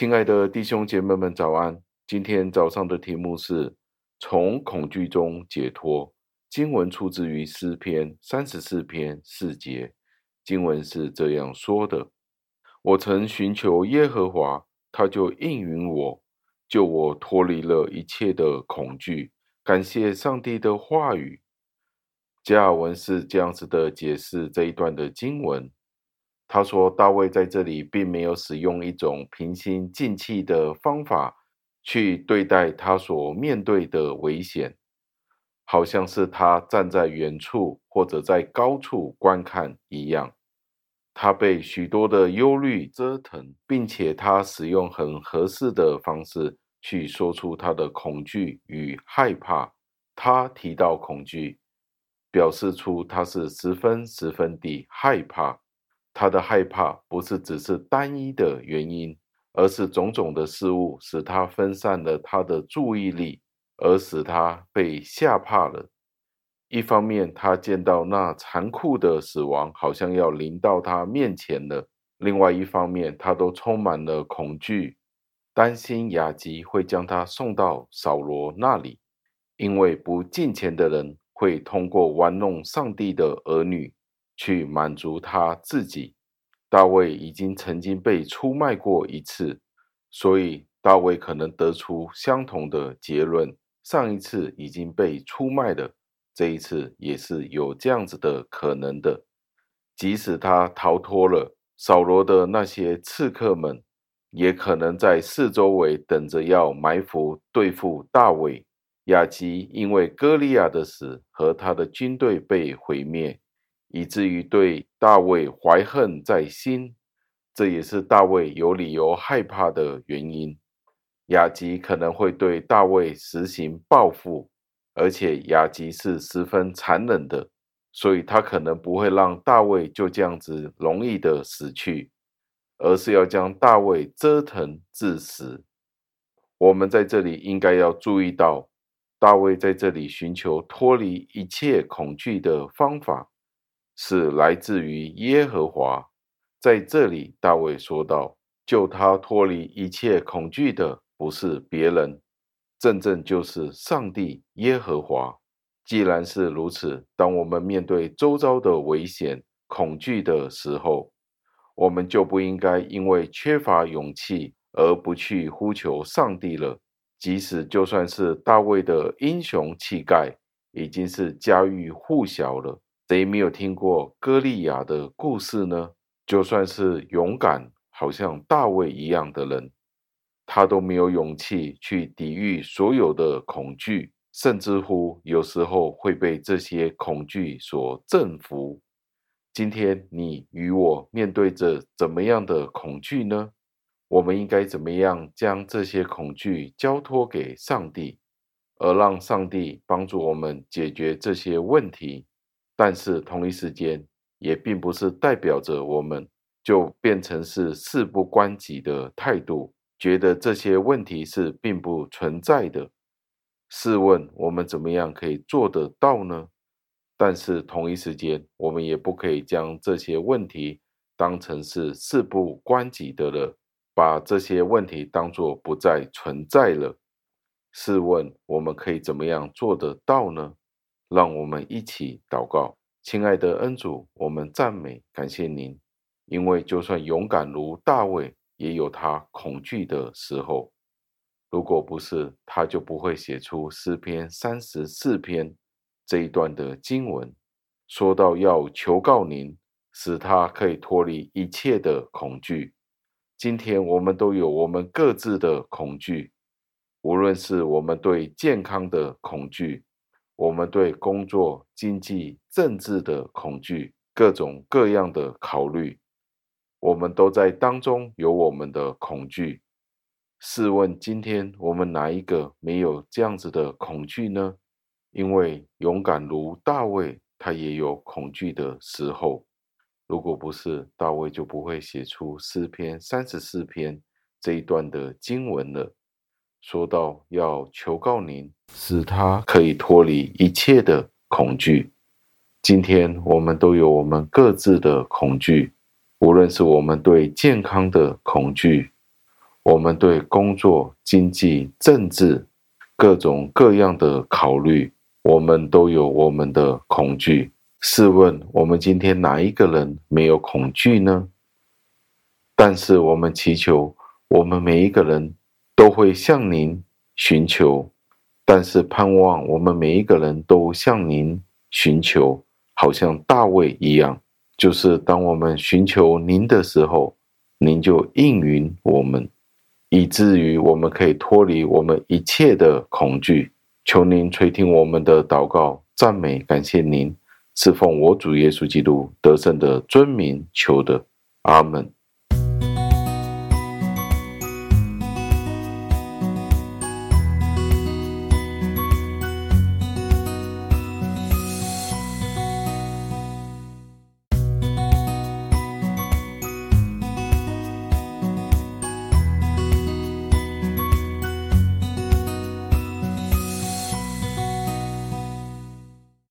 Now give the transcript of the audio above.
亲爱的弟兄姐妹们，早安！今天早上的题目是从恐惧中解脱。经文出自于诗篇三十四篇四节，经文是这样说的：“我曾寻求耶和华，他就应允我，救我脱离了一切的恐惧。”感谢上帝的话语。加尔文是这样子的解释这一段的经文。他说，大卫在这里并没有使用一种平心静气的方法去对待他所面对的危险。好像是他站在远处或者在高处观看一样，他被许多的忧虑折腾，并且他使用很合适的方式去说出他的恐惧与害怕。他提到恐惧，表示出他是十分十分的害怕。他的害怕不是只是单一的原因，而是种种的事物使他分散了他的注意力。而使他被吓怕了。一方面，他见到那残酷的死亡好像要临到他面前了；另外一方面，他都充满了恐惧，担心雅吉会将他送到扫罗那里，因为不敬虔的人会通过玩弄上帝的儿女去满足他自己。大卫已经曾经被出卖过一次，所以大卫可能得出相同的结论。上一次已经被出卖了，这一次也是有这样子的可能的。即使他逃脱了，扫罗的那些刺客们也可能在四周围等着要埋伏对付大卫。亚基因为歌利亚的死和他的军队被毁灭，以至于对大卫怀恨在心，这也是大卫有理由害怕的原因。亚吉可能会对大卫实行报复，而且亚吉是十分残忍的，所以他可能不会让大卫就这样子容易的死去，而是要将大卫折腾致死。我们在这里应该要注意到，大卫在这里寻求脱离一切恐惧的方法，是来自于耶和华。在这里，大卫说道：“救他脱离一切恐惧的。”不是别人，正正就是上帝耶和华。既然是如此，当我们面对周遭的危险、恐惧的时候，我们就不应该因为缺乏勇气而不去呼求上帝了。即使就算是大卫的英雄气概已经是家喻户晓了，谁没有听过歌利亚的故事呢？就算是勇敢，好像大卫一样的人。他都没有勇气去抵御所有的恐惧，甚至乎有时候会被这些恐惧所征服。今天你与我面对着怎么样的恐惧呢？我们应该怎么样将这些恐惧交托给上帝，而让上帝帮助我们解决这些问题？但是同一时间，也并不是代表着我们就变成是事不关己的态度。觉得这些问题是并不存在的，试问我们怎么样可以做得到呢？但是同一时间，我们也不可以将这些问题当成是事不关己的了，把这些问题当作不再存在了。试问我们可以怎么样做得到呢？让我们一起祷告，亲爱的恩主，我们赞美感谢您，因为就算勇敢如大卫。也有他恐惧的时候，如果不是，他就不会写出诗篇三十四篇这一段的经文，说到要求告您，使他可以脱离一切的恐惧。今天我们都有我们各自的恐惧，无论是我们对健康的恐惧，我们对工作、经济、政治的恐惧，各种各样的考虑。我们都在当中有我们的恐惧。试问，今天我们哪一个没有这样子的恐惧呢？因为勇敢如大卫，他也有恐惧的时候。如果不是，大卫就不会写出诗篇三十四篇这一段的经文了。说到要求告您，使他可以脱离一切的恐惧。今天我们都有我们各自的恐惧。无论是我们对健康的恐惧，我们对工作、经济、政治各种各样的考虑，我们都有我们的恐惧。试问，我们今天哪一个人没有恐惧呢？但是我们祈求，我们每一个人都会向您寻求，但是盼望我们每一个人都向您寻求，好像大卫一样，就是当我们寻求您的时候，您就应允我们。以至于我们可以脱离我们一切的恐惧，求您垂听我们的祷告、赞美、感谢您，是奉我主耶稣基督得胜的尊名求的，阿门。